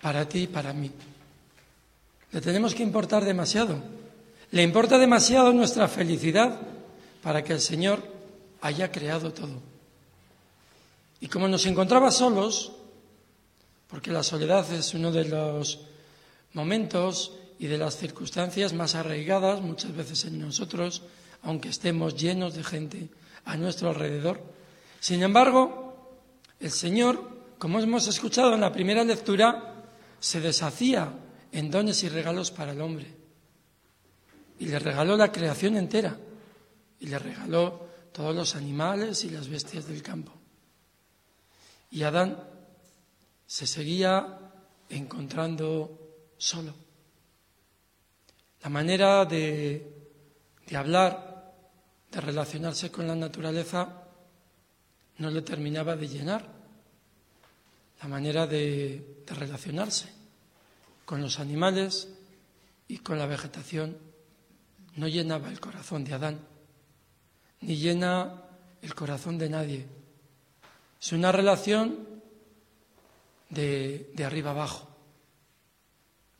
para ti y para mí. Le tenemos que importar demasiado. Le importa demasiado nuestra felicidad para que el Señor haya creado todo. Y como nos encontraba solos, porque la soledad es uno de los momentos y de las circunstancias más arraigadas muchas veces en nosotros, aunque estemos llenos de gente a nuestro alrededor. Sin embargo, el Señor, como hemos escuchado en la primera lectura, se deshacía en dones y regalos para el hombre. Y le regaló la creación entera. Y le regaló todos los animales y las bestias del campo. Y Adán se seguía encontrando solo. La manera de, de hablar, de relacionarse con la naturaleza, no le terminaba de llenar. La manera de, de relacionarse con los animales y con la vegetación no llenaba el corazón de Adán, ni llena el corazón de nadie. Es una relación de, de arriba abajo,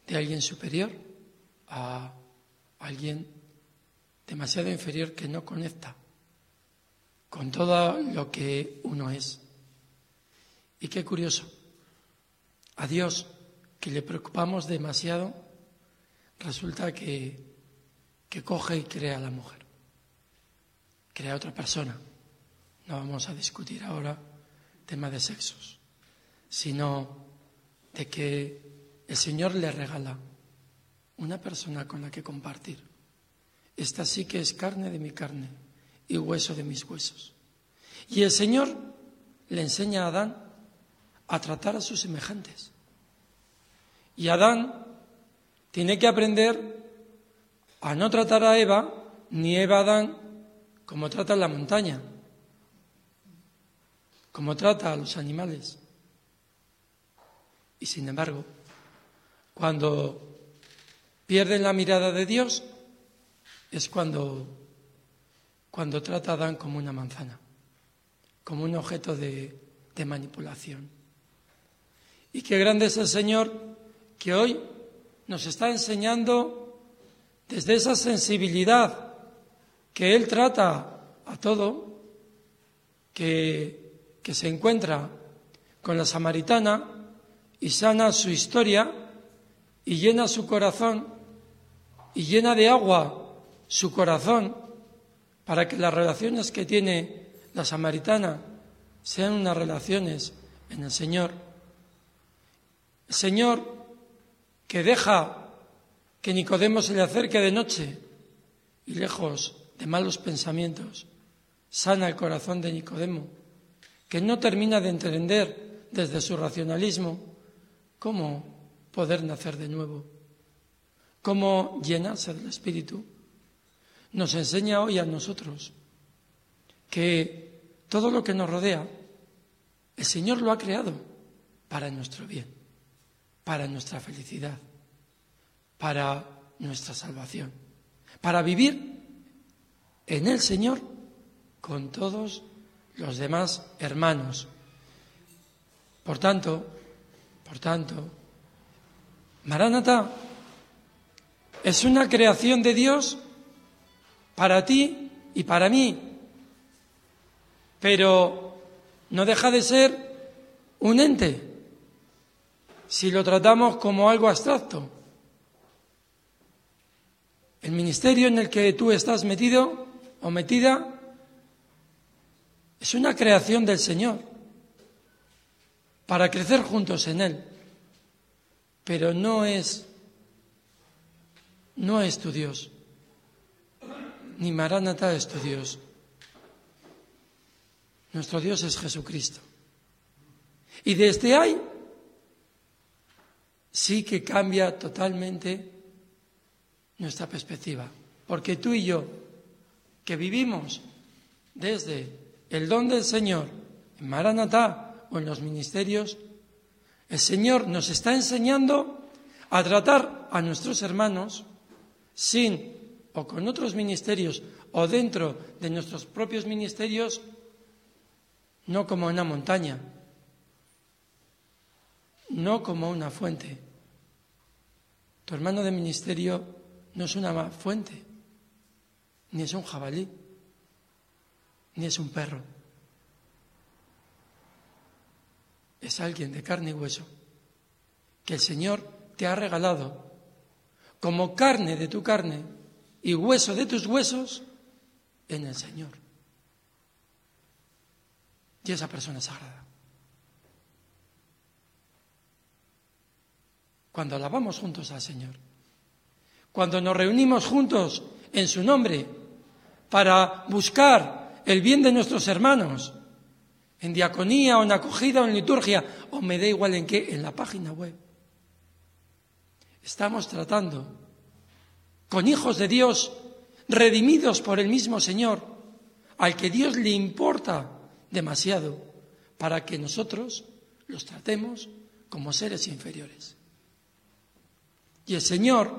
de alguien superior a alguien demasiado inferior que no conecta con todo lo que uno es. Y qué curioso, a Dios que le preocupamos demasiado, resulta que, que coge y crea a la mujer, crea a otra persona. No vamos a discutir ahora tema de sexos, sino de que el Señor le regala una persona con la que compartir. Esta sí que es carne de mi carne y hueso de mis huesos. Y el Señor le enseña a Adán a tratar a sus semejantes. Y Adán tiene que aprender a no tratar a Eva, ni Eva a Adán, como trata la montaña, como trata a los animales. Y sin embargo, cuando pierden la mirada de Dios, es cuando, cuando trata a Adán como una manzana, como un objeto de, de manipulación. Y qué grande es el Señor que hoy nos está enseñando desde esa sensibilidad que Él trata a todo, que, que se encuentra con la samaritana y sana su historia y llena su corazón y llena de agua su corazón para que las relaciones que tiene la samaritana sean unas relaciones en el Señor. El Señor que deja que Nicodemo se le acerque de noche y lejos de malos pensamientos, sana el corazón de Nicodemo, que no termina de entender desde su racionalismo cómo poder nacer de nuevo cómo llenarse del Espíritu, nos enseña hoy a nosotros que todo lo que nos rodea, el Señor lo ha creado para nuestro bien, para nuestra felicidad, para nuestra salvación, para vivir en el Señor con todos los demás hermanos. Por tanto, por tanto, Maránata es una creación de Dios para ti y para mí, pero no deja de ser un ente si lo tratamos como algo abstracto. El ministerio en el que tú estás metido o metida es una creación del Señor para crecer juntos en Él, pero no es no es tu Dios, ni Maránata es tu Dios. Nuestro Dios es Jesucristo. Y desde ahí sí que cambia totalmente nuestra perspectiva, porque tú y yo, que vivimos desde el don del Señor en Maranatá o en los ministerios, el Señor nos está enseñando a tratar a nuestros hermanos sin o con otros ministerios o dentro de nuestros propios ministerios, no como una montaña, no como una fuente. Tu hermano de ministerio no es una fuente, ni es un jabalí, ni es un perro. Es alguien de carne y hueso que el Señor te ha regalado como carne de tu carne y hueso de tus huesos en el Señor. Y esa persona sagrada. Cuando alabamos juntos al Señor, cuando nos reunimos juntos en su nombre para buscar el bien de nuestros hermanos, en diaconía o en acogida o en liturgia, o me da igual en qué, en la página web. Estamos tratando con hijos de Dios redimidos por el mismo Señor, al que Dios le importa demasiado para que nosotros los tratemos como seres inferiores. Y el Señor,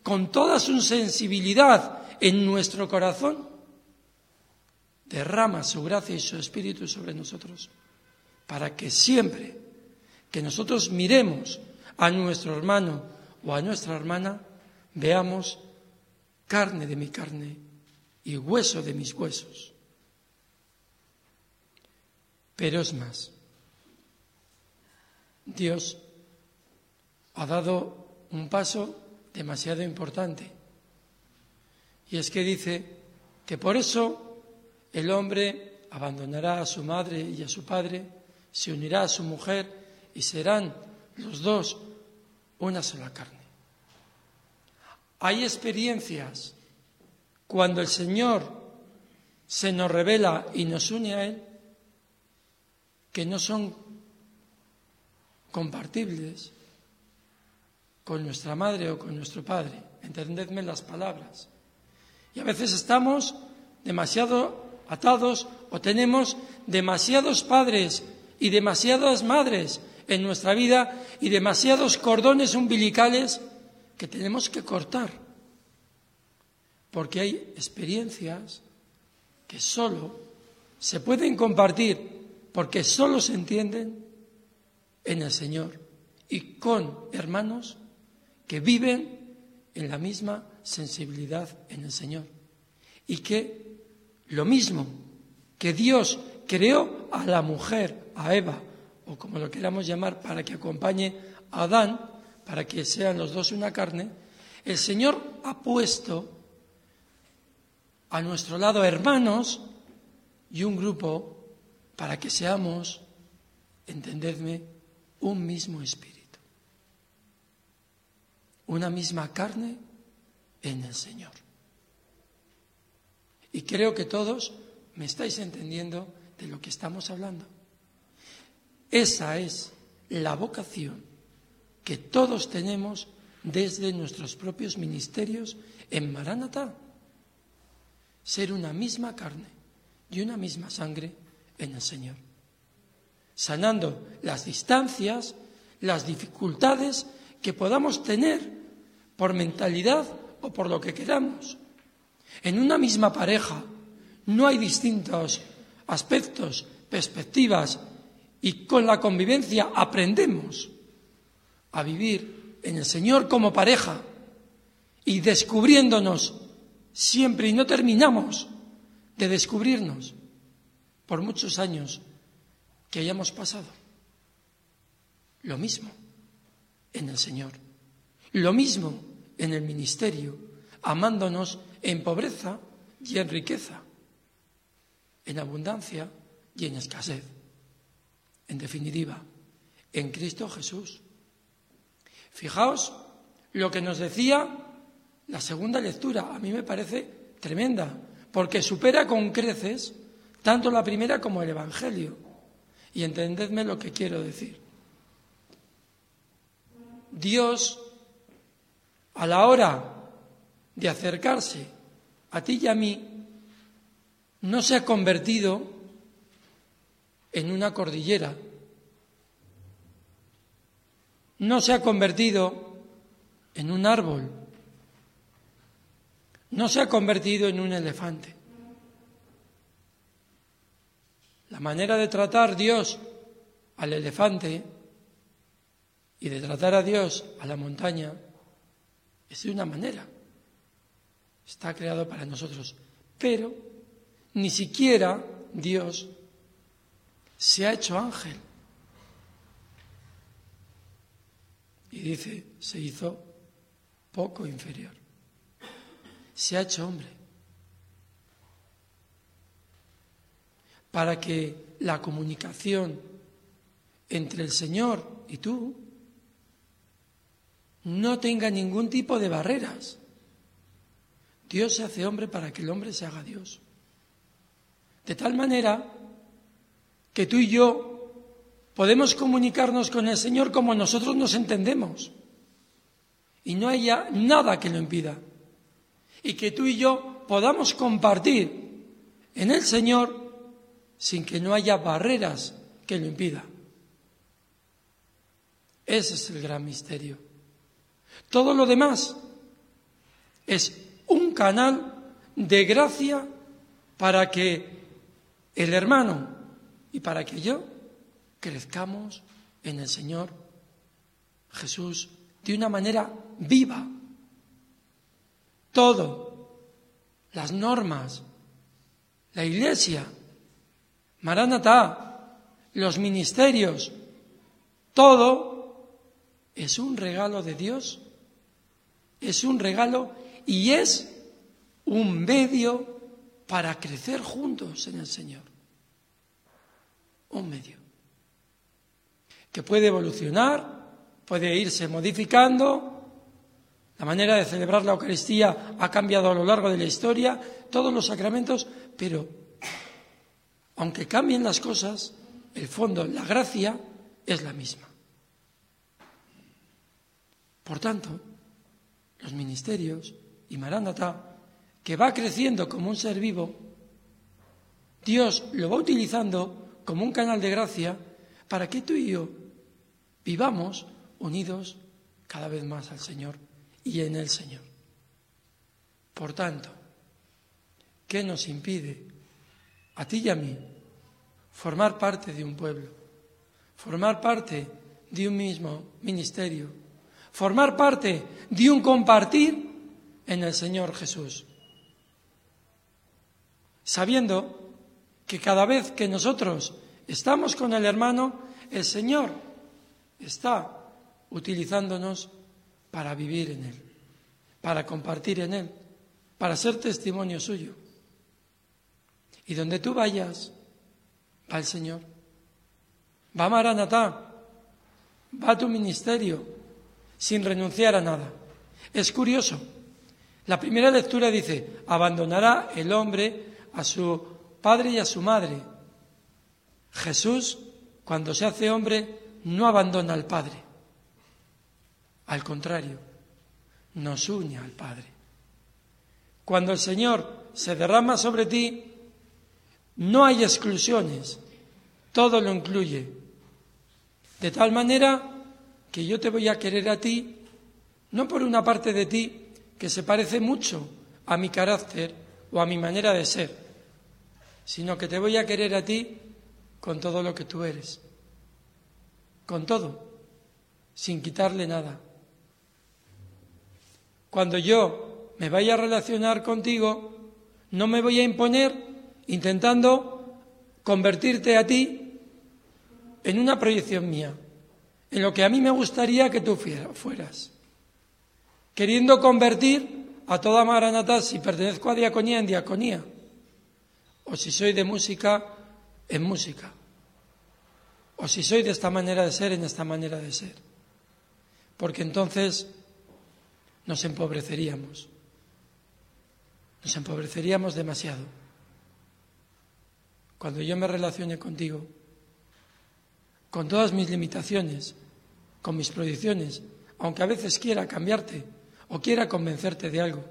con toda su sensibilidad en nuestro corazón, derrama su gracia y su espíritu sobre nosotros, para que siempre que nosotros miremos a nuestro hermano o a nuestra hermana, veamos carne de mi carne y hueso de mis huesos. Pero es más, Dios ha dado un paso demasiado importante. Y es que dice que por eso el hombre abandonará a su madre y a su padre, se unirá a su mujer y serán los dos una sola carne. Hay experiencias cuando el Señor se nos revela y nos une a Él que no son compartibles con nuestra madre o con nuestro padre. Entendedme las palabras. Y a veces estamos demasiado atados o tenemos demasiados padres y demasiadas madres en nuestra vida y demasiados cordones umbilicales que tenemos que cortar. Porque hay experiencias que solo se pueden compartir porque solo se entienden en el Señor y con hermanos que viven en la misma sensibilidad en el Señor. Y que lo mismo que Dios creó a la mujer, a Eva, o como lo queramos llamar, para que acompañe a Adán, para que sean los dos una carne, el Señor ha puesto a nuestro lado hermanos y un grupo para que seamos, entendedme, un mismo espíritu una misma carne en el Señor. Y creo que todos me estáis entendiendo de lo que estamos hablando. Esa es la vocación que todos tenemos desde nuestros propios ministerios en Maranatá. Ser una misma carne y una misma sangre en el Señor. Sanando las distancias, las dificultades que podamos tener por mentalidad o por lo que queramos. En una misma pareja no hay distintos aspectos, perspectivas y con la convivencia aprendemos a vivir en el Señor como pareja y descubriéndonos siempre y no terminamos de descubrirnos por muchos años que hayamos pasado. Lo mismo en el Señor. Lo mismo en el ministerio, amándonos en pobreza y en riqueza, en abundancia y en escasez. En definitiva, en Cristo Jesús. Fijaos lo que nos decía la segunda lectura, a mí me parece tremenda, porque supera con creces tanto la primera como el Evangelio. Y entendedme lo que quiero decir. Dios a la hora de acercarse a ti y a mí, no se ha convertido en una cordillera, no se ha convertido en un árbol, no se ha convertido en un elefante. La manera de tratar Dios al elefante y de tratar a Dios a la montaña es de una manera. Está creado para nosotros. Pero ni siquiera Dios se ha hecho ángel. Y dice, se hizo poco inferior. Se ha hecho hombre. Para que la comunicación entre el Señor y tú no tenga ningún tipo de barreras. Dios se hace hombre para que el hombre se haga Dios. De tal manera que tú y yo podemos comunicarnos con el Señor como nosotros nos entendemos. Y no haya nada que lo impida. Y que tú y yo podamos compartir en el Señor sin que no haya barreras que lo impida. Ese es el gran misterio. Todo lo demás es un canal de gracia para que el hermano y para que yo crezcamos en el Señor Jesús de una manera viva. Todo, las normas, la iglesia, Maranatá, los ministerios, todo es un regalo de Dios es un regalo y es un medio para crecer juntos en el Señor. Un medio que puede evolucionar, puede irse modificando. La manera de celebrar la Eucaristía ha cambiado a lo largo de la historia, todos los sacramentos, pero aunque cambien las cosas, el fondo, la gracia, es la misma. Por tanto, los ministerios y Maranatá, que va creciendo como un ser vivo, Dios lo va utilizando como un canal de gracia para que tú y yo vivamos unidos cada vez más al Señor y en el Señor. Por tanto, ¿qué nos impide a ti y a mí formar parte de un pueblo, formar parte de un mismo ministerio, formar parte de un compartir en el Señor Jesús. Sabiendo que cada vez que nosotros estamos con el hermano, el Señor está utilizándonos para vivir en Él, para compartir en Él, para ser testimonio suyo. Y donde tú vayas, va el Señor. Va Maranatá, va tu ministerio, sin renunciar a nada. Es curioso. La primera lectura dice, abandonará el hombre a su padre y a su madre. Jesús, cuando se hace hombre, no abandona al Padre. Al contrario, nos une al Padre. Cuando el Señor se derrama sobre ti, no hay exclusiones, todo lo incluye. De tal manera que yo te voy a querer a ti, no por una parte de ti que se parece mucho a mi carácter o a mi manera de ser, sino que te voy a querer a ti con todo lo que tú eres, con todo, sin quitarle nada. Cuando yo me vaya a relacionar contigo, no me voy a imponer intentando convertirte a ti en una proyección mía en lo que a mí me gustaría que tú fueras, queriendo convertir a toda Maranatá, si pertenezco a diaconía, en diaconía, o si soy de música, en música, o si soy de esta manera de ser, en esta manera de ser, porque entonces nos empobreceríamos, nos empobreceríamos demasiado. Cuando yo me relacione contigo, con todas mis limitaciones, con mis proyecciones, aunque a veces quiera cambiarte o quiera convencerte de algo,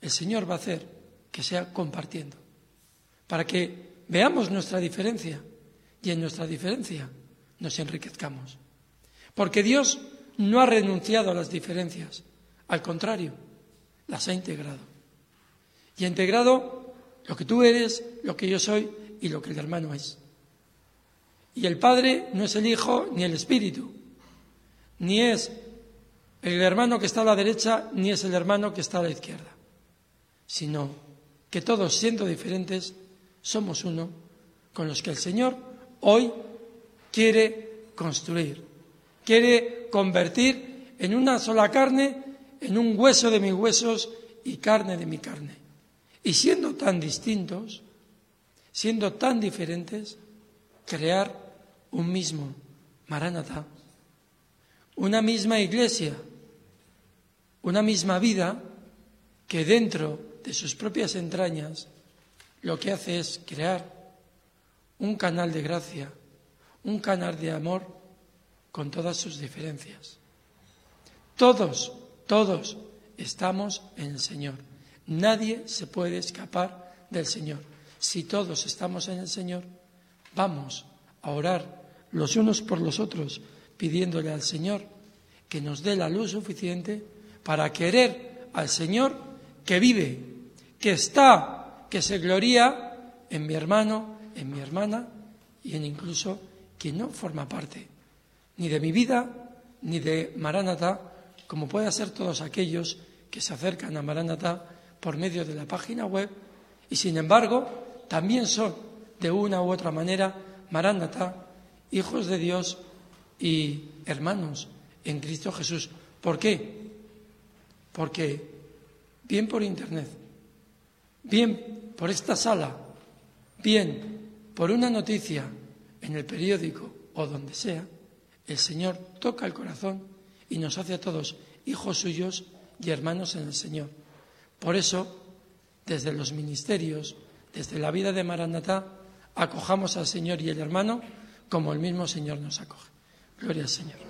el Señor va a hacer que sea compartiendo, para que veamos nuestra diferencia y en nuestra diferencia nos enriquezcamos. Porque Dios no ha renunciado a las diferencias, al contrario, las ha integrado. Y ha integrado lo que tú eres, lo que yo soy y lo que el hermano es. Y el Padre no es el Hijo ni el Espíritu, ni es el hermano que está a la derecha, ni es el hermano que está a la izquierda, sino que todos, siendo diferentes, somos uno con los que el Señor hoy quiere construir, quiere convertir en una sola carne, en un hueso de mis huesos y carne de mi carne. Y siendo tan distintos, siendo tan diferentes, crear un mismo Maranatha, una misma iglesia, una misma vida que dentro de sus propias entrañas lo que hace es crear un canal de gracia, un canal de amor con todas sus diferencias. Todos, todos estamos en el Señor. Nadie se puede escapar del Señor. Si todos estamos en el Señor, vamos a orar los unos por los otros, pidiéndole al Señor que nos dé la luz suficiente para querer al Señor que vive, que está, que se gloria en mi hermano, en mi hermana y en incluso quien no forma parte ni de mi vida ni de Maranatha, como puede ser todos aquellos que se acercan a Maranatha por medio de la página web. Y sin embargo también son de una u otra manera Maranatha, hijos de Dios y hermanos en Cristo Jesús. ¿Por qué? Porque bien por Internet, bien por esta sala, bien por una noticia en el periódico o donde sea, el Señor toca el corazón y nos hace a todos hijos suyos y hermanos en el Señor. Por eso, desde los ministerios, desde la vida de Maranatá, acojamos al Señor y el hermano como el mismo Señor nos acoge. Gloria al Señor.